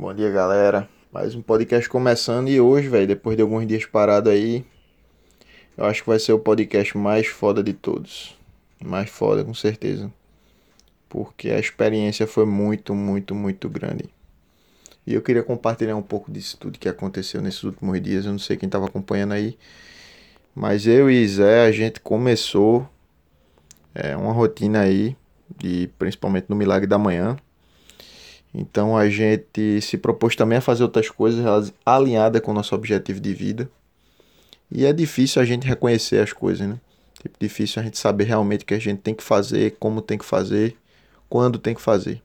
Bom dia, galera. Mais um podcast começando e hoje, velho, depois de alguns dias parado aí, eu acho que vai ser o podcast mais foda de todos. Mais foda, com certeza. Porque a experiência foi muito, muito, muito grande. E eu queria compartilhar um pouco disso tudo que aconteceu nesses últimos dias. Eu não sei quem estava acompanhando aí, mas eu e Zé, a gente começou é, uma rotina aí, de, principalmente no Milagre da Manhã então a gente se propôs também a fazer outras coisas alinhadas com o nosso objetivo de vida. E é difícil a gente reconhecer as coisas, né? Tipo, difícil a gente saber realmente o que a gente tem que fazer, como tem que fazer, quando tem que fazer.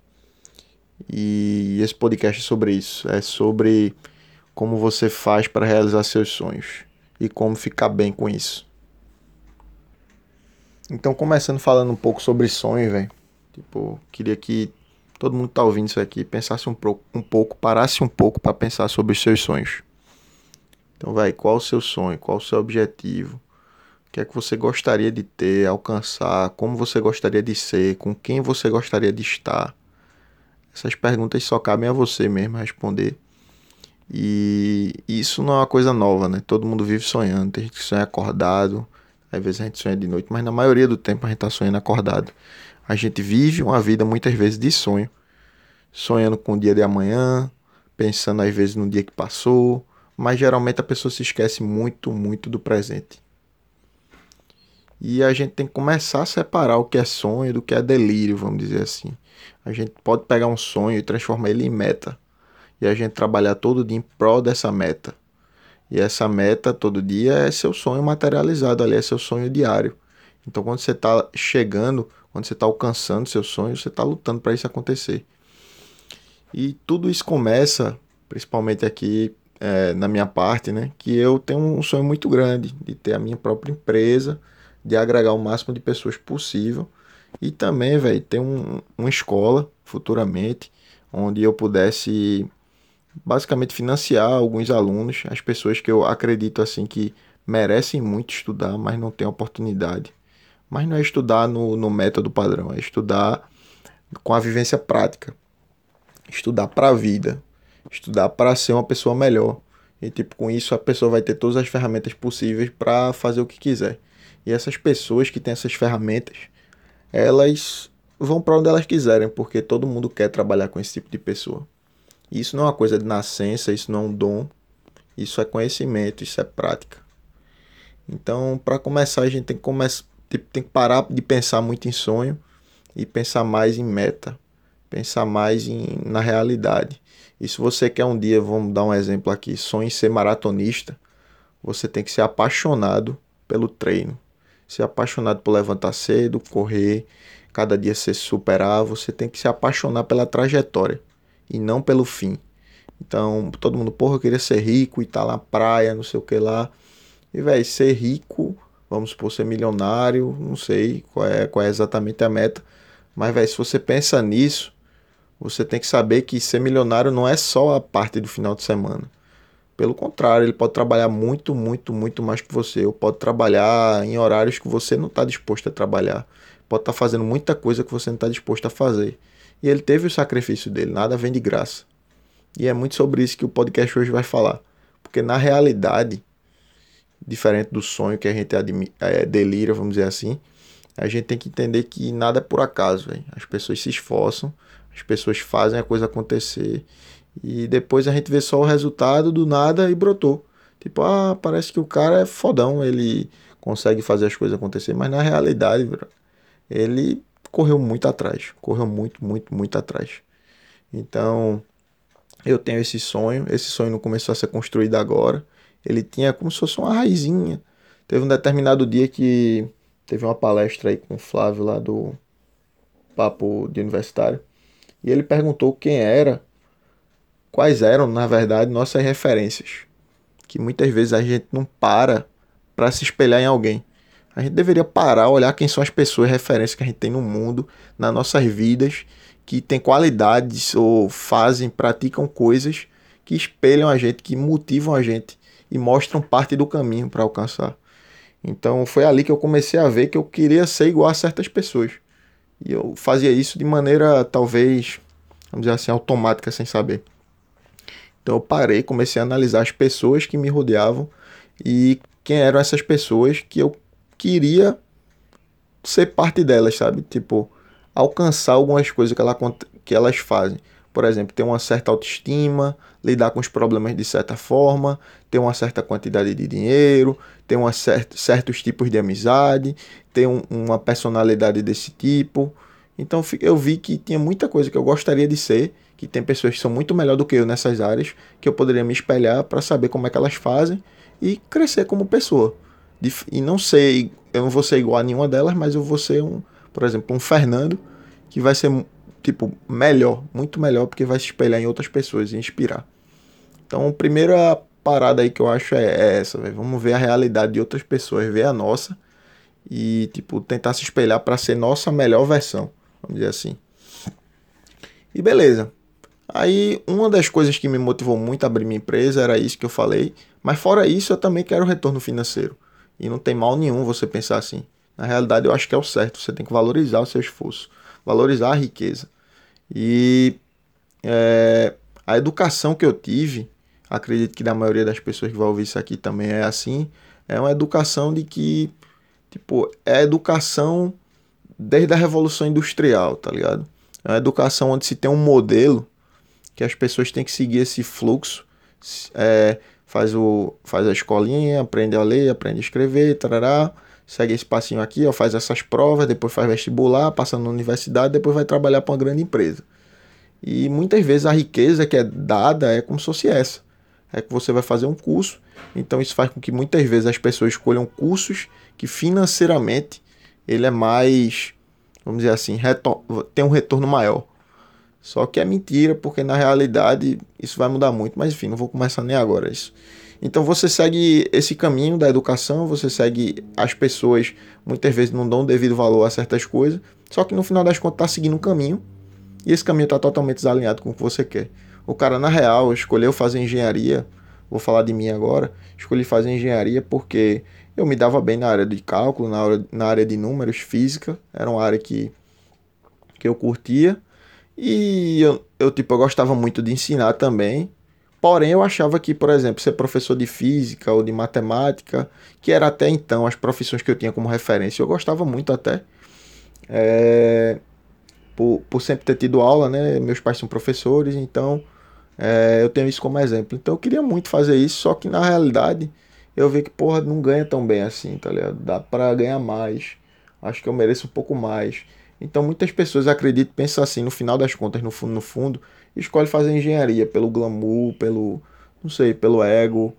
E esse podcast é sobre isso. É sobre como você faz para realizar seus sonhos e como ficar bem com isso. Então, começando falando um pouco sobre sonhos, velho. Tipo, queria que todo mundo que tá ouvindo isso aqui pensasse um, pro, um pouco, parasse um pouco para pensar sobre os seus sonhos. Então, vai, qual o seu sonho? Qual o seu objetivo? O que é que você gostaria de ter, alcançar? Como você gostaria de ser? Com quem você gostaria de estar? Essas perguntas só cabem a você mesmo responder. E isso não é uma coisa nova, né? Todo mundo vive sonhando. Tem gente que sonha acordado, às vezes a gente sonha de noite, mas na maioria do tempo a gente tá sonhando acordado. A gente vive uma vida muitas vezes de sonho, sonhando com o dia de amanhã, pensando às vezes no dia que passou, mas geralmente a pessoa se esquece muito, muito do presente. E a gente tem que começar a separar o que é sonho do que é delírio, vamos dizer assim. A gente pode pegar um sonho e transformar ele em meta. E a gente trabalhar todo dia em prol dessa meta. E essa meta todo dia é seu sonho materializado ali, é seu sonho diário. Então quando você está chegando quando você está alcançando seus sonhos, você está lutando para isso acontecer. E tudo isso começa, principalmente aqui é, na minha parte, né? Que eu tenho um sonho muito grande de ter a minha própria empresa, de agregar o máximo de pessoas possível e também, velho, ter um, uma escola futuramente onde eu pudesse basicamente financiar alguns alunos, as pessoas que eu acredito assim que merecem muito estudar, mas não têm oportunidade. Mas não é estudar no, no método padrão, é estudar com a vivência prática. Estudar para a vida. Estudar para ser uma pessoa melhor. E tipo, com isso a pessoa vai ter todas as ferramentas possíveis para fazer o que quiser. E essas pessoas que têm essas ferramentas, elas vão para onde elas quiserem, porque todo mundo quer trabalhar com esse tipo de pessoa. Isso não é uma coisa de nascença, isso não é um dom, isso é conhecimento, isso é prática. Então, para começar, a gente tem que começar Tipo, tem que parar de pensar muito em sonho e pensar mais em meta, pensar mais em, na realidade. E se você quer um dia, vamos dar um exemplo aqui, sonho em ser maratonista, você tem que ser apaixonado pelo treino, ser apaixonado por levantar cedo, correr, cada dia se superar, você tem que se apaixonar pela trajetória e não pelo fim. Então, todo mundo, porra, eu queria ser rico e estar tá na praia, não sei o que lá. E, velho, ser rico vamos supor, ser milionário, não sei qual é, qual é exatamente a meta, mas, velho, se você pensa nisso, você tem que saber que ser milionário não é só a parte do final de semana. Pelo contrário, ele pode trabalhar muito, muito, muito mais que você. Ou pode trabalhar em horários que você não está disposto a trabalhar. Pode estar tá fazendo muita coisa que você não está disposto a fazer. E ele teve o sacrifício dele, nada vem de graça. E é muito sobre isso que o podcast hoje vai falar. Porque na realidade, diferente do sonho que a gente é, delira, vamos dizer assim, a gente tem que entender que nada é por acaso, véio. as pessoas se esforçam, as pessoas fazem a coisa acontecer e depois a gente vê só o resultado do nada e brotou. Tipo, ah, parece que o cara é fodão, ele consegue fazer as coisas acontecer, mas na realidade, ele correu muito atrás, correu muito, muito, muito atrás. Então, eu tenho esse sonho, esse sonho não começou a ser construído agora, ele tinha como se fosse uma raizinha. Teve um determinado dia que teve uma palestra aí com o Flávio lá do Papo de Universitário. E ele perguntou quem era, quais eram, na verdade, nossas referências. Que muitas vezes a gente não para para se espelhar em alguém. A gente deveria parar, olhar quem são as pessoas, referências que a gente tem no mundo, nas nossas vidas, que têm qualidades ou fazem, praticam coisas que espelham a gente, que motivam a gente e mostram parte do caminho para alcançar. Então foi ali que eu comecei a ver que eu queria ser igual a certas pessoas. E eu fazia isso de maneira talvez, vamos dizer assim, automática, sem saber. Então eu parei, comecei a analisar as pessoas que me rodeavam e quem eram essas pessoas que eu queria ser parte delas, sabe? Tipo, alcançar algumas coisas que, ela, que elas fazem. Por exemplo, ter uma certa autoestima, lidar com os problemas de certa forma, ter uma certa quantidade de dinheiro, ter uma cert certos tipos de amizade, ter um, uma personalidade desse tipo. Então eu vi que tinha muita coisa que eu gostaria de ser, que tem pessoas que são muito melhor do que eu nessas áreas, que eu poderia me espelhar para saber como é que elas fazem e crescer como pessoa. E não sei, eu não vou ser igual a nenhuma delas, mas eu vou ser um, por exemplo, um Fernando que vai ser tipo melhor, muito melhor porque vai se espelhar em outras pessoas e inspirar. Então, a primeira parada aí que eu acho é, é essa, véio. vamos ver a realidade de outras pessoas, ver a nossa e tipo tentar se espelhar para ser nossa melhor versão, vamos dizer assim. E beleza. Aí, uma das coisas que me motivou muito a abrir minha empresa era isso que eu falei, mas fora isso, eu também quero retorno financeiro. E não tem mal nenhum você pensar assim. Na realidade, eu acho que é o certo. Você tem que valorizar o seu esforço, valorizar a riqueza. E é, a educação que eu tive, acredito que da maioria das pessoas que vão ouvir isso aqui também é assim, é uma educação de que, tipo, é educação desde a Revolução Industrial, tá ligado? É uma educação onde se tem um modelo que as pessoas têm que seguir esse fluxo, é, faz, o, faz a escolinha, aprende a ler, aprende a escrever, tarará, segue esse passinho aqui, ó, faz essas provas, depois faz vestibular, passa na universidade, depois vai trabalhar para uma grande empresa. E muitas vezes a riqueza que é dada é como se fosse essa. É que você vai fazer um curso, então isso faz com que muitas vezes as pessoas escolham cursos que financeiramente ele é mais, vamos dizer assim, tem um retorno maior. Só que é mentira, porque na realidade isso vai mudar muito, mas enfim, não vou começar nem agora isso. Então você segue esse caminho da educação, você segue as pessoas, muitas vezes não dão devido valor a certas coisas, só que no final das contas está seguindo um caminho e esse caminho está totalmente desalinhado com o que você quer. O cara, na real, escolheu fazer engenharia, vou falar de mim agora, escolhi fazer engenharia porque eu me dava bem na área de cálculo, na área, na área de números, física, era uma área que, que eu curtia e eu, eu, tipo, eu gostava muito de ensinar também. Porém, eu achava que, por exemplo, ser professor de física ou de matemática, que era até então as profissões que eu tinha como referência, eu gostava muito até. É, por, por sempre ter tido aula, né? Meus pais são professores, então é, eu tenho isso como exemplo. Então eu queria muito fazer isso, só que na realidade eu vi que, porra, não ganha tão bem assim, tá ligado? Dá pra ganhar mais. Acho que eu mereço um pouco mais. Então muitas pessoas acreditam, pensam assim, no final das contas, no fundo, no fundo, escolhe fazer engenharia pelo glamour, pelo, não sei, pelo ego.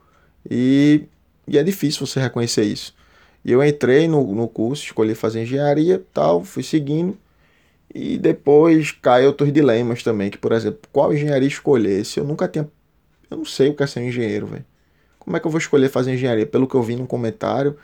E, e é difícil você reconhecer isso. E eu entrei no, no curso, escolhi fazer engenharia, tal, fui seguindo. E depois cai outros dilemas também, que por exemplo, qual engenharia escolher? Se eu nunca tinha, eu não sei o que é ser engenheiro, velho. Como é que eu vou escolher fazer engenharia? Pelo que eu vi no comentário,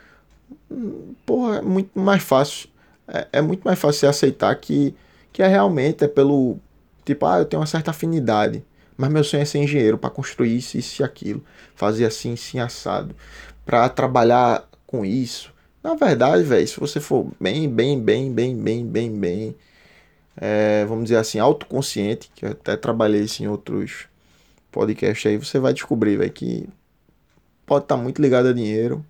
porra, é muito mais fácil é, é muito mais fácil você aceitar que, que é realmente é pelo. Tipo, ah, eu tenho uma certa afinidade, mas meu sonho é ser engenheiro para construir isso, isso e aquilo, fazer assim, assim, assado, para trabalhar com isso. Na verdade, velho, se você for bem, bem, bem, bem, bem, bem, bem, é, vamos dizer assim, autoconsciente, que eu até trabalhei isso em outros podcasts aí, você vai descobrir, velho, que pode estar tá muito ligado a dinheiro,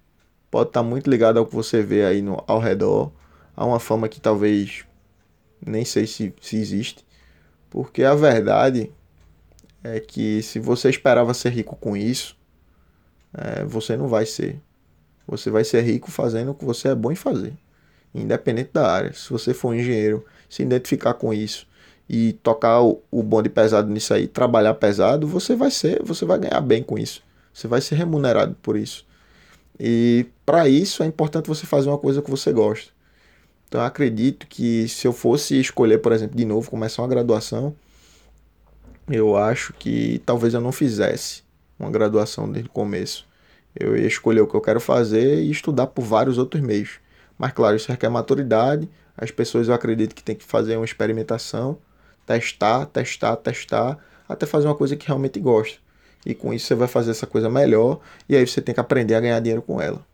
pode estar tá muito ligado ao que você vê aí no, ao redor, a uma fama que talvez nem sei se, se existe. Porque a verdade é que se você esperava ser rico com isso, é, você não vai ser. Você vai ser rico fazendo o que você é bom em fazer, independente da área. Se você for um engenheiro, se identificar com isso e tocar o, o bonde pesado nisso aí, trabalhar pesado, você vai ser, você vai ganhar bem com isso. Você vai ser remunerado por isso. E para isso é importante você fazer uma coisa que você gosta. Então acredito que se eu fosse escolher, por exemplo, de novo, começar uma graduação, eu acho que talvez eu não fizesse uma graduação desde o começo. Eu ia escolher o que eu quero fazer e estudar por vários outros meios. Mas claro, isso requer maturidade. As pessoas eu acredito que tem que fazer uma experimentação, testar, testar, testar, até fazer uma coisa que realmente gosta. E com isso você vai fazer essa coisa melhor e aí você tem que aprender a ganhar dinheiro com ela.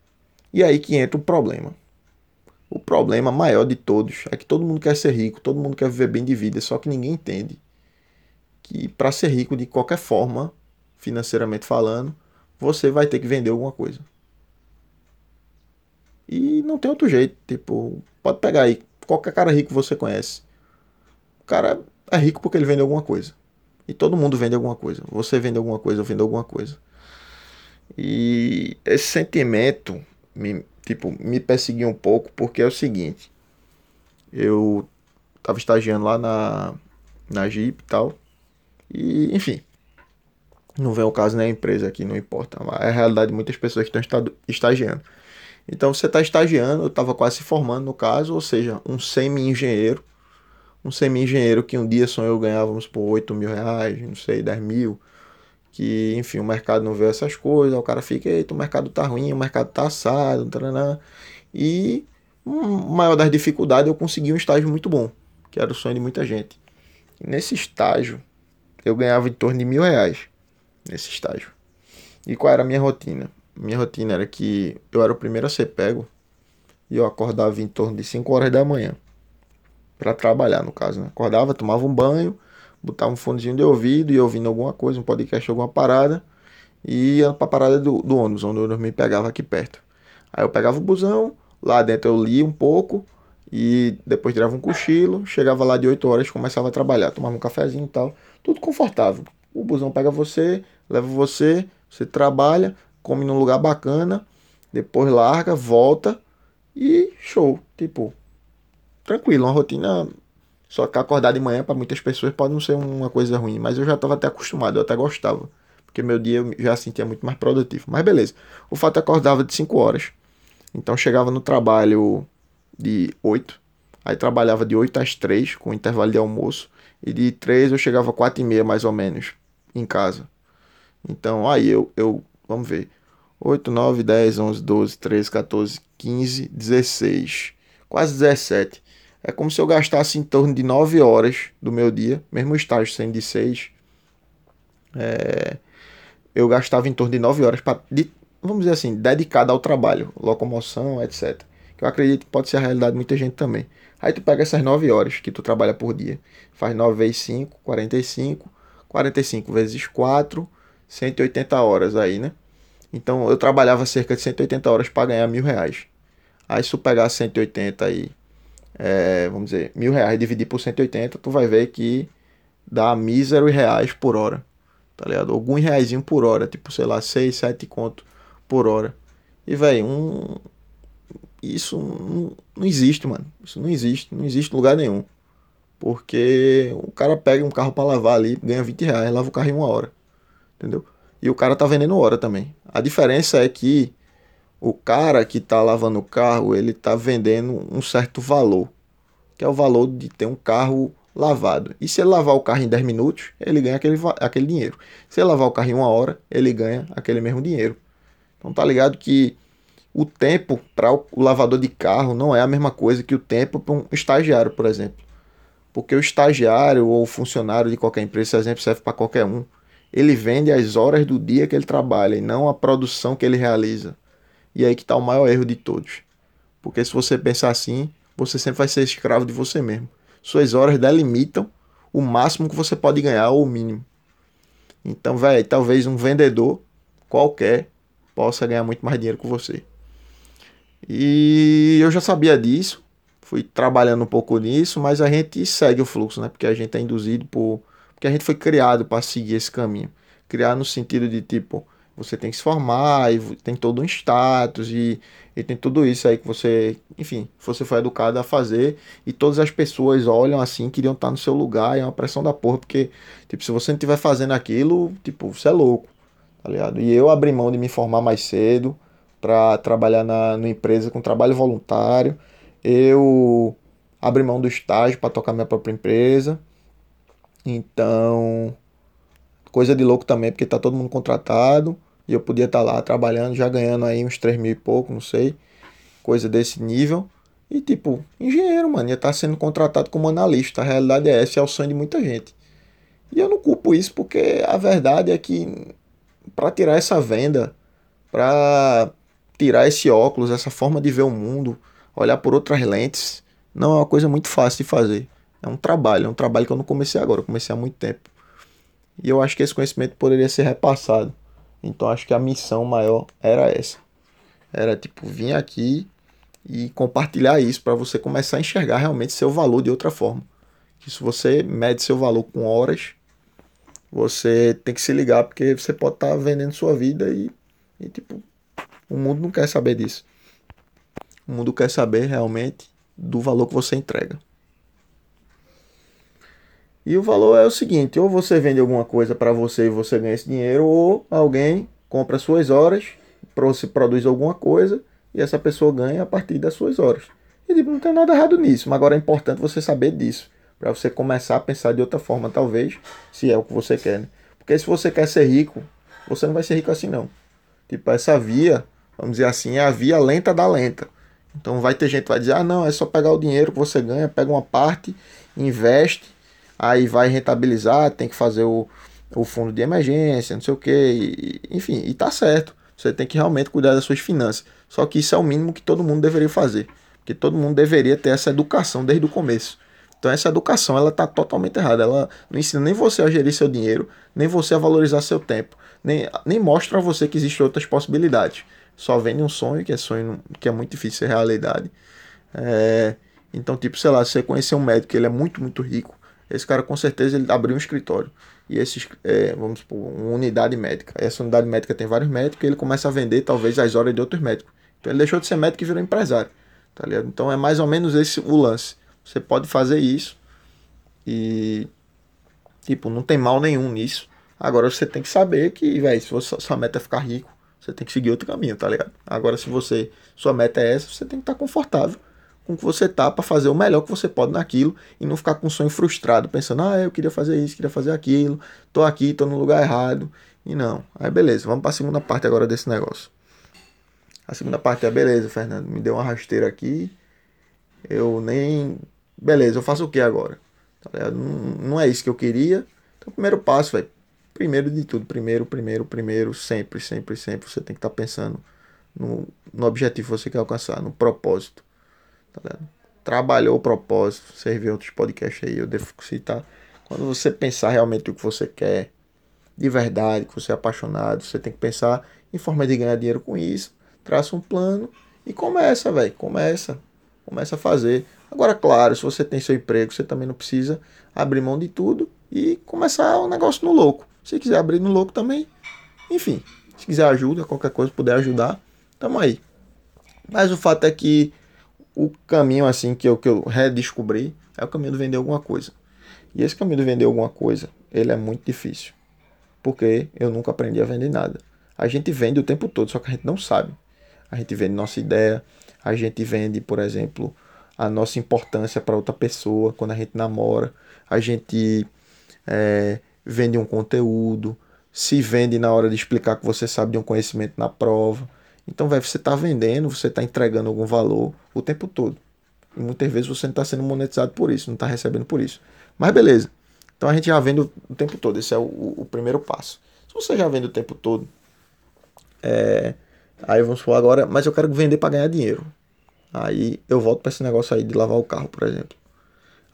E aí que entra o problema. O problema maior de todos é que todo mundo quer ser rico, todo mundo quer viver bem de vida, só que ninguém entende que para ser rico de qualquer forma, financeiramente falando, você vai ter que vender alguma coisa. E não tem outro jeito. Tipo, pode pegar aí qualquer cara rico que você conhece. O cara é rico porque ele vende alguma coisa. E todo mundo vende alguma coisa. Você vende alguma coisa, eu vendo alguma coisa. E esse sentimento me, tipo, me perseguiu um pouco porque é o seguinte. Eu tava estagiando lá na, na Jeep e tal. E, enfim. Não vem o caso nem a empresa aqui, não importa. É a realidade de muitas pessoas que estão estagiando. Então você está estagiando, eu estava quase se formando no caso, ou seja, um semi-engenheiro. Um semi-engenheiro que um dia sonhou ganhar, vamos por 8 mil reais, não sei, 10 mil. Que, enfim, o mercado não vê essas coisas, o cara fica, eita, o mercado tá ruim, o mercado tá assado, taranã. E, um, maior das dificuldades, eu consegui um estágio muito bom, que era o sonho de muita gente. E nesse estágio, eu ganhava em torno de mil reais, nesse estágio. E qual era a minha rotina? minha rotina era que eu era o primeiro a ser pego e eu acordava em torno de 5 horas da manhã para trabalhar, no caso, né? Acordava, tomava um banho, botava um fonezinho de ouvido e ouvindo alguma coisa, um podcast, alguma parada e ia pra parada do, do ônibus, onde eu me pegava aqui perto. Aí eu pegava o busão, lá dentro eu lia um pouco e depois tirava um cochilo, chegava lá de 8 horas, começava a trabalhar, tomava um cafezinho e tal, tudo confortável. O busão pega você, leva você, você trabalha, come num lugar bacana, depois larga, volta e show. Tipo, tranquilo, uma rotina. Só que acordar de manhã para muitas pessoas pode não ser uma coisa ruim, mas eu já estava até acostumado, eu até gostava. Porque meu dia eu já sentia muito mais produtivo. Mas beleza. O fato é que eu acordava de 5 horas. Então chegava no trabalho de 8. Aí trabalhava de 8 às 3, com intervalo de almoço. E de 3 eu chegava 4 e meia mais ou menos em casa. Então aí eu, eu vamos ver. 8, 9, 10, 11, 12, 13, 14, 15, 16, quase 17. É como se eu gastasse em torno de 9 horas do meu dia, mesmo o estágio sendo de 6. É, eu gastava em torno de 9 horas para, vamos dizer assim, dedicada ao trabalho, locomoção, etc. Que eu acredito que pode ser a realidade de muita gente também. Aí tu pega essas 9 horas que tu trabalha por dia, faz 9 vezes 5, 45, 45 vezes 4, 180 horas aí, né? Então eu trabalhava cerca de 180 horas para ganhar mil reais. Aí se tu pegar 180 aí, é, vamos dizer, mil reais dividir por 180, tu vai ver que dá míseros reais por hora. Tá ligado? Alguns reais por hora, tipo, sei lá, 6, 7 conto por hora. E, velho, um. Isso não, não existe, mano. Isso não existe. Não existe lugar nenhum. Porque o cara pega um carro para lavar ali, ganha 20 reais, lava o carro em uma hora. Entendeu? e o cara tá vendendo hora também. A diferença é que o cara que tá lavando o carro, ele tá vendendo um certo valor, que é o valor de ter um carro lavado. E se ele lavar o carro em 10 minutos, ele ganha aquele, aquele dinheiro. Se ele lavar o carro em uma hora, ele ganha aquele mesmo dinheiro. Então tá ligado que o tempo para o lavador de carro não é a mesma coisa que o tempo para um estagiário, por exemplo. Porque o estagiário ou o funcionário de qualquer empresa, esse exemplo serve para qualquer um ele vende as horas do dia que ele trabalha e não a produção que ele realiza. E aí que está o maior erro de todos. Porque se você pensar assim, você sempre vai ser escravo de você mesmo. Suas horas delimitam o máximo que você pode ganhar ou o mínimo. Então, velho, talvez um vendedor qualquer possa ganhar muito mais dinheiro que você. E eu já sabia disso, fui trabalhando um pouco nisso, mas a gente segue o fluxo, né? Porque a gente é induzido por porque a gente foi criado para seguir esse caminho. Criar no sentido de tipo, você tem que se formar, e tem todo um status, e, e tem tudo isso aí que você, enfim, você foi educado a fazer, e todas as pessoas olham assim, queriam estar no seu lugar, é uma pressão da porra, porque, tipo, se você não estiver fazendo aquilo, tipo, você é louco, tá ligado? E eu abri mão de me formar mais cedo, para trabalhar na, na empresa com trabalho voluntário, eu abri mão do estágio para tocar minha própria empresa, então, coisa de louco também, porque tá todo mundo contratado e eu podia estar tá lá trabalhando, já ganhando aí uns 3 mil e pouco, não sei, coisa desse nível. E tipo, engenheiro, mano, ia estar tá sendo contratado como analista. A realidade é essa, é o sonho de muita gente. E eu não culpo isso porque a verdade é que para tirar essa venda, para tirar esse óculos, essa forma de ver o mundo, olhar por outras lentes, não é uma coisa muito fácil de fazer. É um trabalho, é um trabalho que eu não comecei agora, eu comecei há muito tempo. E eu acho que esse conhecimento poderia ser repassado. Então acho que a missão maior era essa. Era tipo vir aqui e compartilhar isso para você começar a enxergar realmente seu valor de outra forma. Que se você mede seu valor com horas, você tem que se ligar porque você pode estar tá vendendo sua vida e, e tipo o mundo não quer saber disso. O mundo quer saber realmente do valor que você entrega. E o valor é o seguinte: ou você vende alguma coisa para você e você ganha esse dinheiro, ou alguém compra suas horas, produz alguma coisa e essa pessoa ganha a partir das suas horas. E tipo, não tem nada errado nisso, mas agora é importante você saber disso, para você começar a pensar de outra forma, talvez, se é o que você quer. Né? Porque se você quer ser rico, você não vai ser rico assim não. Tipo, essa via, vamos dizer assim, é a via lenta da lenta. Então vai ter gente que vai dizer, ah não, é só pegar o dinheiro que você ganha, pega uma parte, investe aí vai rentabilizar, tem que fazer o, o fundo de emergência, não sei o que, enfim, e tá certo. Você tem que realmente cuidar das suas finanças. Só que isso é o mínimo que todo mundo deveria fazer, porque todo mundo deveria ter essa educação desde o começo. Então essa educação ela tá totalmente errada. Ela não ensina nem você a gerir seu dinheiro, nem você a valorizar seu tempo, nem, nem mostra a você que existem outras possibilidades. Só vende um sonho que é sonho que é muito difícil ser realidade. É, então tipo sei lá, você conhecer um médico que ele é muito muito rico esse cara com certeza ele abriu um escritório. E esses, é, vamos supor, uma unidade médica. Essa unidade médica tem vários médicos e ele começa a vender talvez as horas de outros médicos. Então ele deixou de ser médico e virou empresário. Tá ligado? Então é mais ou menos esse o lance. Você pode fazer isso e tipo, não tem mal nenhum nisso. Agora você tem que saber que, velho, se você, sua meta é ficar rico, você tem que seguir outro caminho, tá ligado? Agora se você, sua meta é essa, você tem que estar confortável com o que você tá para fazer o melhor que você pode naquilo e não ficar com um sonho frustrado, pensando, ah, eu queria fazer isso, queria fazer aquilo, tô aqui, tô no lugar errado. E não. Aí beleza, vamos para a segunda parte agora desse negócio. A segunda parte é beleza, Fernando, me deu uma rasteira aqui. Eu nem. Beleza, eu faço o que agora? Tá não, não é isso que eu queria. Então, primeiro passo, velho. Primeiro de tudo, primeiro, primeiro, primeiro, sempre, sempre, sempre. Você tem que estar tá pensando no, no objetivo que você quer alcançar, no propósito. Tá Trabalhou o propósito, serviu outros podcasts aí, eu devo citar. Quando você pensar realmente o que você quer, de verdade, que você é apaixonado, você tem que pensar em forma de ganhar dinheiro com isso. Traça um plano e começa, velho. Começa. Começa a fazer. Agora, claro, se você tem seu emprego, você também não precisa abrir mão de tudo e começar o um negócio no louco. Se quiser abrir no louco também, enfim. Se quiser ajuda, qualquer coisa puder ajudar, tamo aí. Mas o fato é que o caminho assim que eu, que eu redescobri é o caminho de vender alguma coisa. E esse caminho de vender alguma coisa, ele é muito difícil. Porque eu nunca aprendi a vender nada. A gente vende o tempo todo, só que a gente não sabe. A gente vende nossa ideia, a gente vende, por exemplo, a nossa importância para outra pessoa quando a gente namora, a gente é, vende um conteúdo, se vende na hora de explicar que você sabe de um conhecimento na prova. Então, véio, você está vendendo, você está entregando algum valor o tempo todo. E muitas vezes você não está sendo monetizado por isso, não está recebendo por isso. Mas beleza. Então a gente já vende o tempo todo. Esse é o, o primeiro passo. Se você já vende o tempo todo, é, aí vamos falar agora, mas eu quero vender para ganhar dinheiro. Aí eu volto para esse negócio aí de lavar o carro, por exemplo.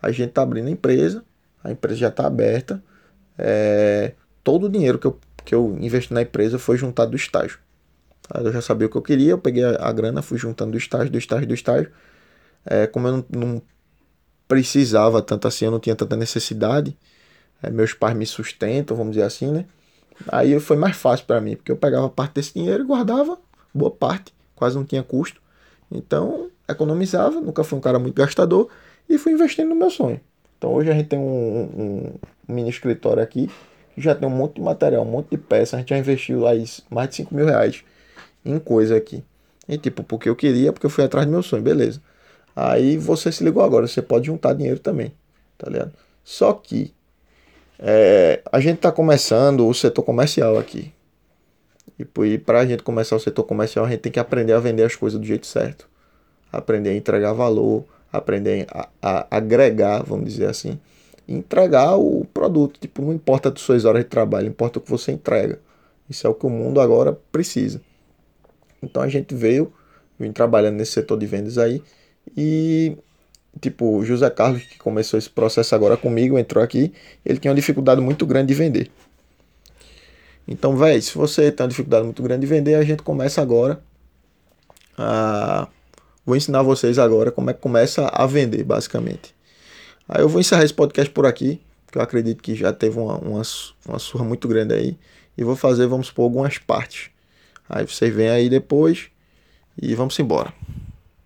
A gente está abrindo a empresa, a empresa já está aberta. É, todo o dinheiro que eu, que eu investi na empresa foi juntado do estágio. Eu já sabia o que eu queria, eu peguei a, a grana, fui juntando do estágio, do estágio, do estágio. É, como eu não, não, precisava tanto assim, eu não tinha tanta necessidade, é, meus pais me sustentam, vamos dizer assim, né? Aí foi mais fácil para mim, porque eu pegava parte desse dinheiro e guardava boa parte, quase não tinha custo. Então, economizava, nunca fui um cara muito gastador e fui investindo no meu sonho. Então, hoje a gente tem um, um mini escritório aqui, que já tem um monte de material, um monte de peça, a gente já investiu aí mais de 5 mil reais em coisa aqui. E tipo, porque eu queria, porque eu fui atrás do meu sonho, beleza. Aí você se ligou agora, você pode juntar dinheiro também, tá ligado? Só que é, a gente tá começando o setor comercial aqui. E para a gente começar o setor comercial, a gente tem que aprender a vender as coisas do jeito certo. Aprender a entregar valor, aprender a, a agregar, vamos dizer assim. Entregar o produto. Tipo, não importa as suas horas de trabalho, importa o que você entrega. Isso é o que o mundo agora precisa. Então a gente veio, vim trabalhando nesse setor de vendas aí e tipo, o José Carlos que começou esse processo agora comigo, entrou aqui, ele tinha uma dificuldade muito grande de vender. Então, velho, se você tem uma dificuldade muito grande de vender, a gente começa agora. A... Vou ensinar vocês agora como é que começa a vender, basicamente. Aí eu vou encerrar esse podcast por aqui, que eu acredito que já teve uma, uma, uma surra muito grande aí. E vou fazer, vamos supor, algumas partes. Aí vocês vêm aí depois e vamos embora.